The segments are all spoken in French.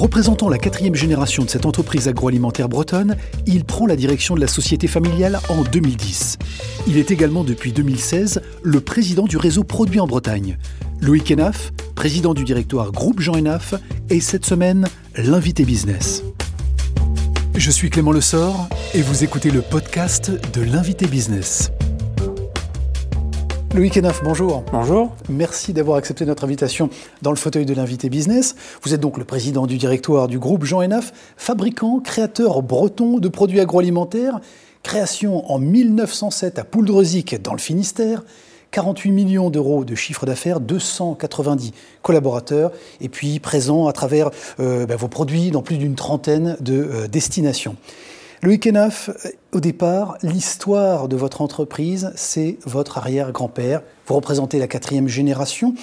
Représentant la quatrième génération de cette entreprise agroalimentaire bretonne, il prend la direction de la société familiale en 2010. Il est également depuis 2016 le président du réseau Produits en Bretagne. Loïc Enaf, président du directoire Groupe Jean Enaf, est cette semaine l'invité business. Je suis Clément Lessort et vous écoutez le podcast de l'invité business. Loïc Enaf, bonjour. Bonjour. Merci d'avoir accepté notre invitation dans le fauteuil de l'invité business. Vous êtes donc le président du directoire du groupe Jean Enaf, fabricant, créateur breton de produits agroalimentaires. Création en 1907 à Pouldreuzic dans le Finistère. 48 millions d'euros de chiffre d'affaires, 290 collaborateurs, et puis présent à travers euh, ben, vos produits dans plus d'une trentaine de euh, destinations. Loïc Enaf, au départ, l'histoire de votre entreprise, c'est votre arrière-grand-père. Vous représentez la quatrième génération.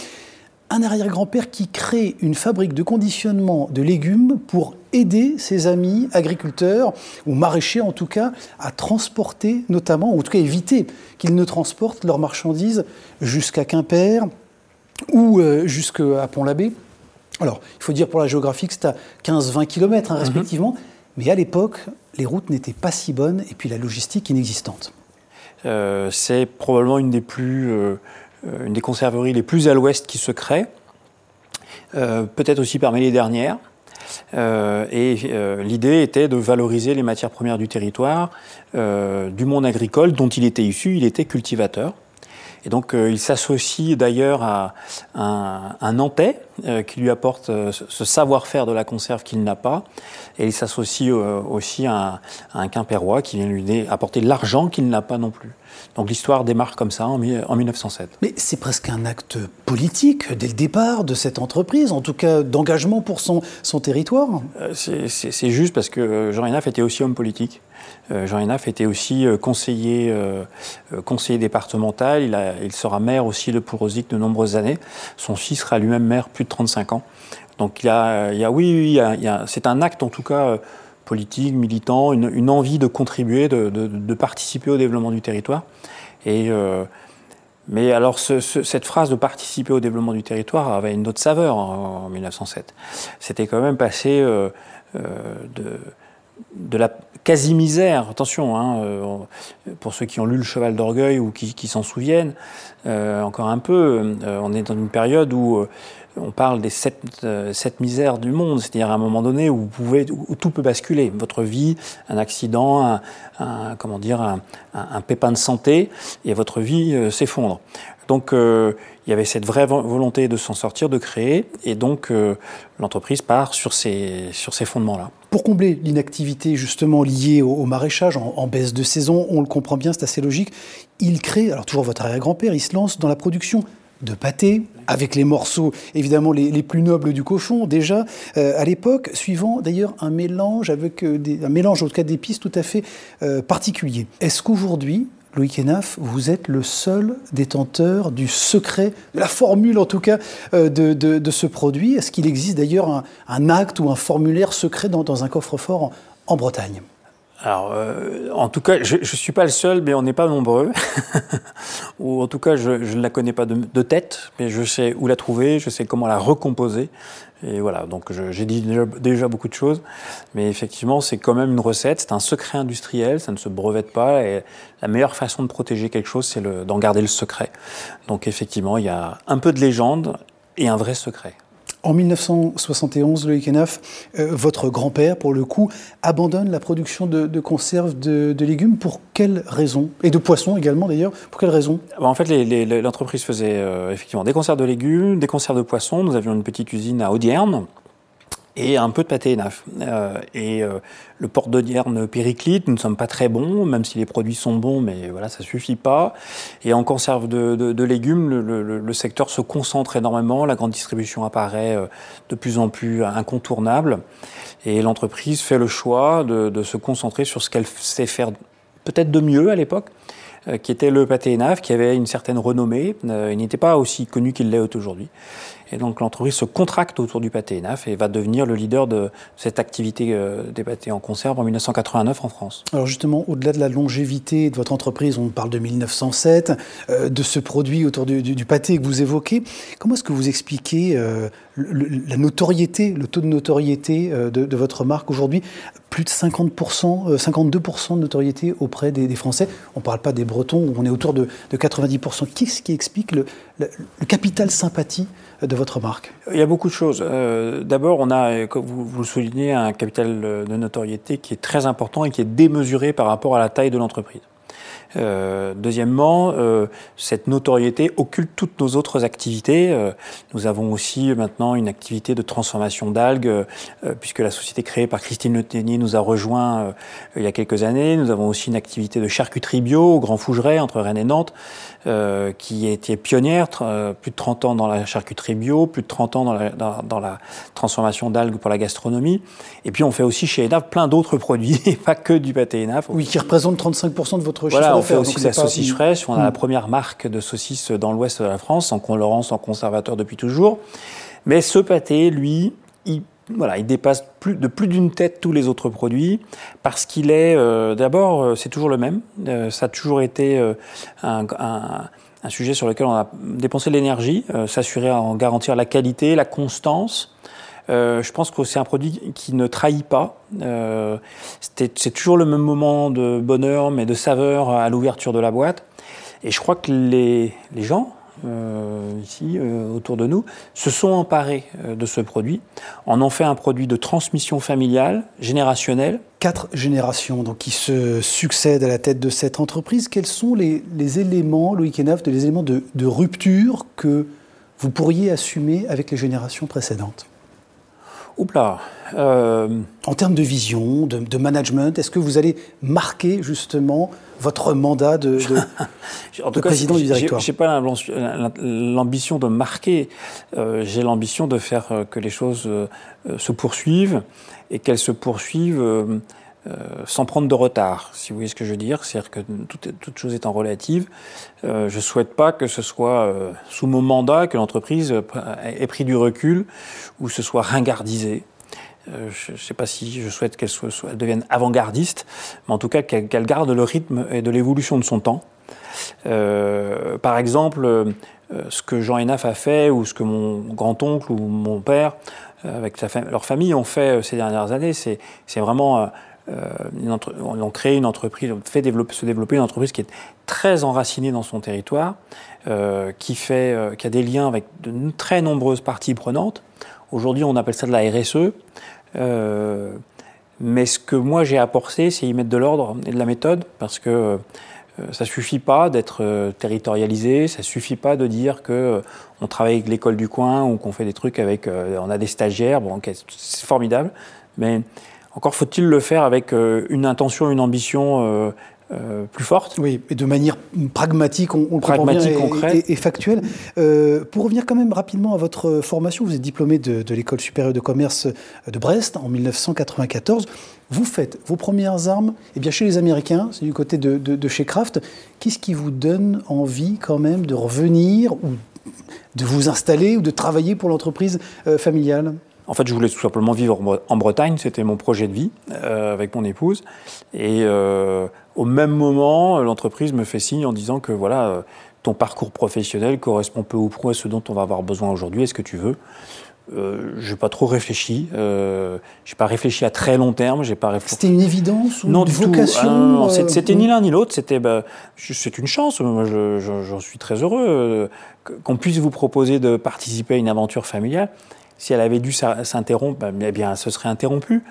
Un arrière-grand-père qui crée une fabrique de conditionnement de légumes pour aider ses amis agriculteurs, ou maraîchers en tout cas, à transporter notamment, ou en tout cas éviter qu'ils ne transportent leurs marchandises jusqu'à Quimper ou euh, jusqu'à Pont-l'Abbé. Alors, il faut dire pour la géographie que c'est à 15-20 km hein, mhm. respectivement. Mais à l'époque, les routes n'étaient pas si bonnes et puis la logistique inexistante. Euh, c'est probablement une des, plus, euh, une des conserveries les plus à l'ouest qui se crée, euh, peut-être aussi parmi les dernières. et l'idée était de valoriser les matières premières du territoire, du monde agricole dont il était issu, il était cultivateur. Et donc euh, il s'associe d'ailleurs à un, un Nantais euh, qui lui apporte euh, ce savoir-faire de la conserve qu'il n'a pas. Et il s'associe aussi à, un Quimpérois qui vient lui apporter l'argent qu'il n'a pas non plus. Donc l'histoire démarre comme ça en, 1907. Mais c'est presque un acte politique dès le départ de cette entreprise, en tout cas d'engagement pour son, son territoire. c'est juste parce que Jean Renaf était aussi homme politique. Euh, Jean Hénaf était aussi euh, conseiller, euh, conseiller départemental. Il, sera maire aussi de Pourosic de nombreuses années. Son fils sera lui-même maire plus de 35 ans. Donc il y a, oui, c'est un acte en tout cas politique, militant, une, envie de contribuer, de, participer au développement du territoire. Mais alors cette phrase de participer au développement du territoire avait une autre saveur en, en 1907. C'était quand même passé de de la quasi-misère, attention, hein, euh, pour ceux qui ont lu Le Cheval d'Orgueil ou qui, s'en souviennent, euh, encore un peu, euh, on est dans une période où on parle des sept, misères du monde, c'est-à-dire à un moment donné où, tout peut basculer, votre vie, un accident, un, comment dire, un, pépin de santé, et votre vie s'effondre. Donc il y avait cette vraie volonté de s'en sortir, de créer, et donc l'entreprise part sur ces, fondements-là. Pour combler l'inactivité justement liée au, maraîchage en, baisse de saison, on le comprend bien, c'est assez logique, il crée, alors toujours votre arrière-grand-père, il se lance dans la production de pâté, avec les morceaux évidemment les, plus nobles du cochon déjà euh, à l'époque, suivant d'ailleurs un mélange avec euh, un mélange en tout cas d'épices tout à fait euh, particulier. Est-ce qu'aujourd'hui Loïc Enaf, vous êtes le seul détenteur du secret, de la formule en tout cas, euh, de, ce produit. Est-ce qu'il existe d'ailleurs un, acte ou un formulaire secret dans, un coffre-fort en, Bretagne? Alors, euh, en tout cas, je ne suis pas le seul, mais on n'est pas nombreux. Ou en tout cas, je ne la connais pas de, tête, mais je sais où la trouver, je sais comment la recomposer. Et voilà, donc j'ai dit déjà, beaucoup de choses, mais effectivement, c'est quand même une recette, c'est un secret industriel, ça ne se brevette pas, et la meilleure façon de protéger quelque chose, c'est d'en garder le secret. Donc effectivement, il y a un peu de légende et un vrai secret. En 1971, Loïc Enaf, euh, votre grand-père, pour le coup, abandonne la production de, conserves de, légumes. Pour quelles raisons Et de poissons également, d'ailleurs. Pour quelles raisons En fait, l'entreprise faisait euh, effectivement des conserves de légumes, des conserves de poissons. Nous avions une petite usine à Audierne et un peu de pâté naf. Euh, et euh, le port d'Audierne périclite, nous ne sommes pas très bons, même si les produits sont bons, mais voilà, ça suffit pas. Et en conserve de, de, légumes, le, le, secteur se concentre énormément, la grande distribution apparaît euh, de plus en plus incontournable, et l'entreprise fait le choix de, de se concentrer sur ce qu'elle sait faire peut-être de mieux à l'époque, qui était le pâté naf, qui avait une certaine renommée. il n'était pas aussi connu qu'il l'est aujourd'hui. Et donc l'entreprise se contracte autour du pâté ENAF et va devenir le leader de cette activité euh, des pâtés en conserve en 1989 en France. Alors justement, au-delà de la longévité de votre entreprise, on parle de 1907, euh, de ce produit autour du, pâté que vous évoquez, comment est-ce que vous expliquez euh, la notoriété, le taux de notoriété de, votre marque aujourd'hui plus de 50%, 52% de notoriété auprès des, Français. On ne parle pas des Bretons, où on est autour de, 90%. Qu'est-ce qui explique le, capital sympathie de votre marque? Il y a beaucoup de choses. Euh, d'abord, on a, comme vous, le soulignez, un capital de notoriété qui est très important et qui est démesuré par rapport à la taille de l'entreprise. Euh, deuxièmement, euh, cette notoriété occulte toutes nos autres activités. Euh, nous avons aussi maintenant une activité de transformation d'algues, puisque la société créée par Christine Le nous a rejoint il y a quelques années. Nous avons aussi une activité de charcuterie bio au Grand Fougeray, entre Rennes et Nantes, qui a été pionnière, plus de 30 ans dans la charcuterie bio, plus de 30 ans dans la, dans, la transformation d'algues pour la gastronomie. Et puis on fait aussi chez ENAF plein d'autres produits, et pas que du pâté ENAF. Oui, qui représente 35% de votre chiffre on fait aussi la saucisse fraîche. On a la hmm. première marque de saucisse dans l'ouest de la France, en Laurence, en conservateur depuis toujours. Mais ce pâté, lui, il, voilà, il dépasse plus, de plus d'une tête tous les autres produits parce qu'il est, euh, d'abord, euh, c'est toujours le même. Euh, ça a toujours été un, un, sujet sur lequel on a dépensé de l'énergie, s'assurer en garantir la qualité, la constance. Euh, je pense que c'est un produit qui ne trahit pas. Euh, c'est toujours le même moment de bonheur, mais de saveur à l'ouverture de la boîte. Et je crois que les, gens, euh, ici, autour de nous, se sont emparés de ce produit, en ont fait un produit de transmission familiale, générationnelle. Quatre générations donc, qui se succèdent à la tête de cette entreprise. Quels sont les, éléments, Loïc Enaf, les éléments de rupture que vous pourriez assumer avec les générations précédentes? Oupla. Euh... En termes de vision, de, management, est-ce que vous allez marquer justement votre mandat de, de, président du directoire Je n'ai pas l'ambition de marquer, euh, j'ai l'ambition de faire euh, que les choses euh, se poursuivent et qu'elles se poursuivent euh, sans prendre de retard, si vous voyez ce que je veux dire. C'est-à-dire que toute, chose étant relative, euh, je ne souhaite pas que ce soit euh, sous mon mandat que l'entreprise ait pris du recul ou se soit ringardisée. je ne sais pas si je souhaite qu'elle devienne avant-gardiste, mais en tout cas qu'elle garde le rythme et de l'évolution de son temps. par exemple, ce que Jean Enaf a fait ou ce que mon grand-oncle ou mon père avec leur famille ont fait ces dernières années, c'est vraiment euh, on a créé une entreprise, on fait développer, se développer une entreprise qui est très enracinée dans son territoire, euh, qui, fait, euh, qui a des liens avec de très nombreuses parties prenantes. Aujourd'hui, on appelle ça de la RSE. mais ce que moi j'ai apporté, c'est y mettre de l'ordre et de la méthode, parce que ça suffit pas d'être territorialisé, ça suffit pas de dire que on travaille avec l'école du coin ou qu'on fait des trucs avec, on a des stagiaires, bon, c'est formidable, mais encore faut-il le faire avec euh, une intention, une ambition euh, euh, plus forte. Oui, et de manière pragmatique, on, on pragmatique, et, factuelle. pour revenir quand même rapidement à votre formation, vous êtes diplômé de, l'école supérieure de commerce de Brest en 1994. Vous faites vos premières armes eh bien, chez les Américains, c'est du côté de, de chez Kraft. Qu'est-ce qui vous donne envie quand même de revenir ou de vous installer ou de travailler pour l'entreprise familiale? En fait, je voulais tout simplement vivre en Bretagne, c'était mon projet de vie euh, avec mon épouse. Et euh, au même moment, l'entreprise me fait signe en disant que voilà, euh, ton parcours professionnel correspond peu ou prou à ce dont on va avoir besoin aujourd'hui. Est-ce que tu veux? Euh, je n'ai pas trop réfléchi. Euh, j'ai pas réfléchi à très long terme. J'ai pas. C'était une évidence ou non, une vocation ah, C'était ni l'un ni l'autre. C'était, bah, c'est une chance. Moi, j'en suis très heureux qu'on puisse vous proposer de participer à une aventure familiale. Si elle avait dû s'interrompre, bah, eh bien, ce serait interrompu.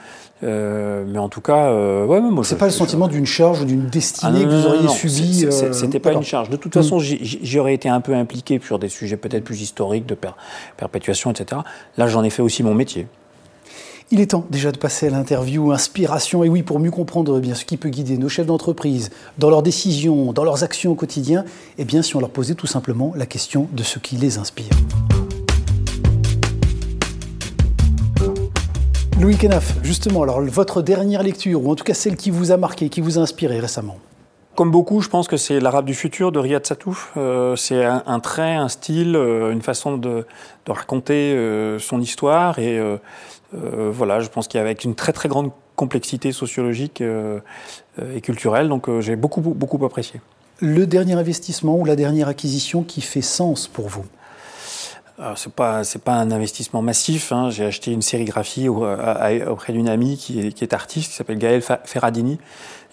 Euh, mais en tout cas, euh, ouais, moi. C'est pas le sentiment d'une charge ou d'une destinée ah, que vous auriez subie. Euh, c'était pas une charge. De toute façon, mm. j'aurais été un peu impliqué sur des sujets peut-être plus historiques, de perpétuation, etc. Là, j'en ai fait aussi mon métier. Il est temps déjà de passer à l'interview inspiration. Et oui, pour mieux comprendre eh bien, ce qui peut guider nos chefs d'entreprise dans leurs décisions, dans leurs actions au quotidien, eh bien, si on leur posait tout simplement la question de ce qui les inspire. Louis Kenaf, justement, alors votre dernière lecture, ou en tout cas celle qui vous a marqué, qui vous a inspiré récemment Comme beaucoup, je pense que c'est l'arabe du futur de Riyad Satouf. Euh, c'est un, trait, un style, euh, une façon de, raconter euh, son histoire. Et voilà, je pense qu'il y avait une très très grande complexité sociologique et culturelle. Donc j'ai beaucoup, beaucoup apprécié. Le dernier investissement ou la dernière acquisition qui fait sens pour vous? C'est pas c'est pas un investissement massif. Hein. J'ai acheté une sérigraphie auprès d'une amie qui est, qui est, artiste, qui s'appelle Gaëlle Ferradini,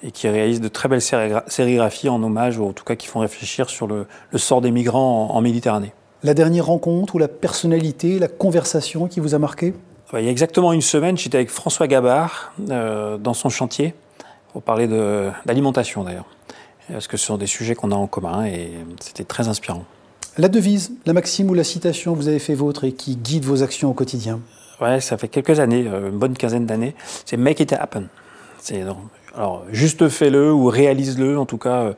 et qui réalise de très belles sérigraphies en hommage, ou en tout cas qui font réfléchir sur le, sort des migrants en, Méditerranée. La dernière rencontre ou la personnalité, la conversation qui vous a marqué? Il y a exactement une semaine, j'étais avec François Gabard euh, dans son chantier pour parler d'alimentation d'ailleurs, parce que ce sont des sujets qu'on a en commun et c'était très inspirant. La devise, la maxime ou la citation que vous avez fait vôtre et qui guide vos actions au quotidien Ouais, ça fait quelques années, euh, une bonne quinzaine d'années. C'est make it happen. C'est alors, juste fais-le ou réalise-le, en tout cas, euh,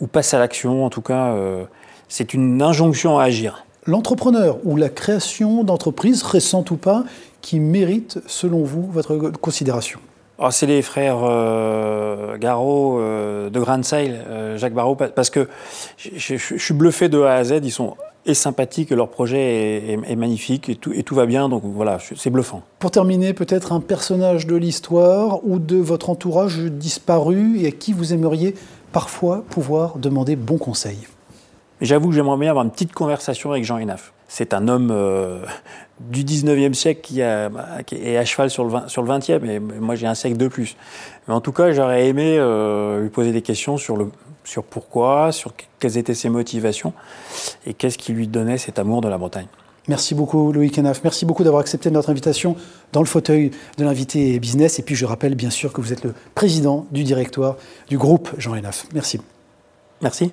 ou passe à l'action, en tout cas, euh, c'est une injonction à agir. L'entrepreneur ou la création d'entreprises, récente ou pas, qui mérite, selon vous, votre considération? Oh, C'est les frères euh, Garot de Grand Sail, Jacques Barrault, parce que je, suis bluffé de A à Z, ils sont est sympathique, leur projet est, magnifique et tout, et tout, va bien. Donc voilà, c'est bluffant. Pour terminer, peut-être un personnage de l'histoire ou de votre entourage disparu et à qui vous aimeriez parfois pouvoir demander bon conseil. J'avoue que j'aimerais bien avoir une petite conversation avec Jean Enaf. C'est un homme euh, du 19e siècle qui, a, qui, est à cheval sur le, 20, sur le 20e, et moi j'ai un siècle de plus. Mais en tout cas, j'aurais aimé euh, lui poser des questions sur le, sur pourquoi, sur quelles étaient ses motivations et qu'est-ce qui lui donnait cet amour de la Bretagne. Merci beaucoup Loïc Enaf. Merci beaucoup d'avoir accepté notre invitation dans le fauteuil de l'invité business. Et puis je rappelle bien sûr que vous êtes le président du directoire du groupe Jean Enaf. Merci. Merci.